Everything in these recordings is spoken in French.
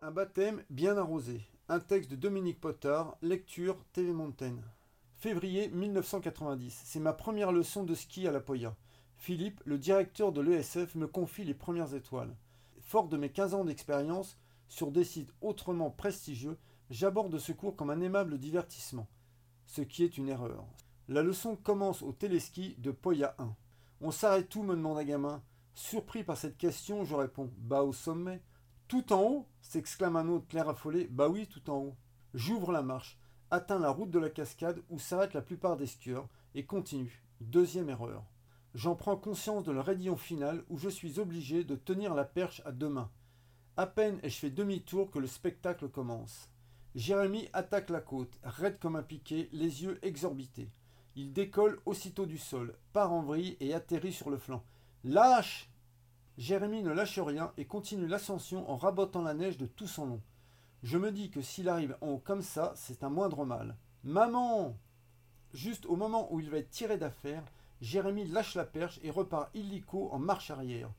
Un baptême bien arrosé. Un texte de Dominique Potard, lecture TV Montaigne. Février 1990. C'est ma première leçon de ski à la Poya. Philippe, le directeur de l'ESF, me confie les premières étoiles. Fort de mes 15 ans d'expérience, sur des sites autrement prestigieux, j'aborde ce cours comme un aimable divertissement. Ce qui est une erreur. La leçon commence au téléski de Poya 1. On s'arrête tout, me demande un gamin. Surpris par cette question, je réponds Bah au sommet. Tout en haut s'exclame un autre clair affolé. Bah oui, tout en haut. J'ouvre la marche, atteins la route de la cascade où s'arrêtent la plupart des skieurs et continue. Deuxième erreur. J'en prends conscience de le raidillon final où je suis obligé de tenir la perche à deux mains. À peine ai-je fait demi-tour que le spectacle commence. Jérémy attaque la côte, raide comme un piquet, les yeux exorbités. Il décolle aussitôt du sol, part en vrille et atterrit sur le flanc. Lâche Jérémie ne lâche rien et continue l'ascension en rabotant la neige de tout son long. Je me dis que s'il arrive en haut comme ça, c'est un moindre mal. Maman Juste au moment où il va être tiré d'affaire, Jérémie lâche la perche et repart illico en marche arrière.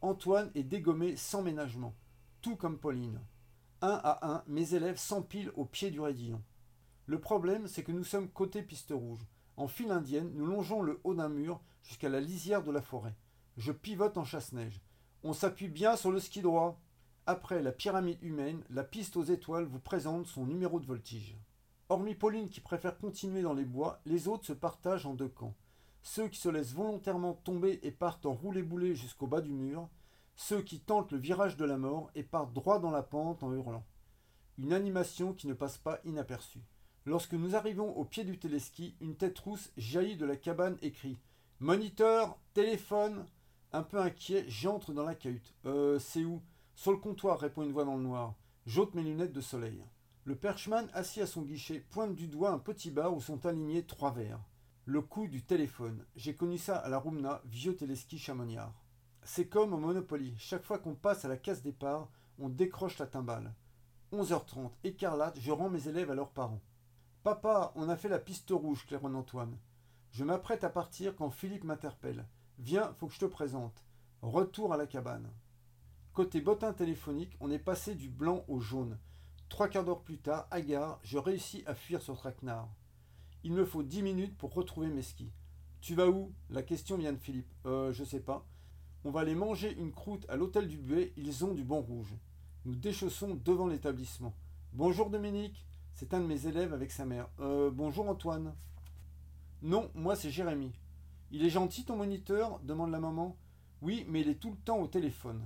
Antoine est dégommé sans ménagement, tout comme Pauline. Un à un, mes élèves s'empilent au pied du raidillon. Le problème, c'est que nous sommes côté piste rouge. En file indienne, nous longeons le haut d'un mur jusqu'à la lisière de la forêt. Je pivote en chasse-neige. On s'appuie bien sur le ski droit. Après la pyramide humaine, la piste aux étoiles vous présente son numéro de voltige. Hormis Pauline qui préfère continuer dans les bois, les autres se partagent en deux camps. Ceux qui se laissent volontairement tomber et partent en roulé-boulé jusqu'au bas du mur, ceux qui tentent le virage de la mort et partent droit dans la pente en hurlant. Une animation qui ne passe pas inaperçue. Lorsque nous arrivons au pied du téléski, une tête rousse jaillit de la cabane et crie Moniteur, téléphone, un peu inquiet, j'entre dans la cahute. Euh, c'est où? Sur le comptoir, répond une voix dans le noir. J'ôte mes lunettes de soleil. Le perchman, assis à son guichet, pointe du doigt un petit bar où sont alignés trois verres. Le coup du téléphone. J'ai connu ça à la Rumna, vieux téléski chamoniard. C'est comme au Monopoly. Chaque fois qu'on passe à la case départ, on décroche la timbale. 11h30, écarlate, je rends mes élèves à leurs parents. Papa, on a fait la piste rouge, claironne Antoine. Je m'apprête à partir quand Philippe m'interpelle. Viens, faut que je te présente. Retour à la cabane. Côté bottin téléphonique, on est passé du blanc au jaune. Trois quarts d'heure plus tard, à gare, je réussis à fuir sur Traquenard. Il me faut dix minutes pour retrouver mes skis. Tu vas où? La question vient de Philippe. Euh, je sais pas. On va aller manger une croûte à l'hôtel du Buet, ils ont du bon rouge. Nous déchaussons devant l'établissement. Bonjour Dominique, c'est un de mes élèves avec sa mère. Euh, bonjour Antoine. Non, moi c'est Jérémy. Il est gentil ton moniteur? demande la maman. Oui, mais il est tout le temps au téléphone.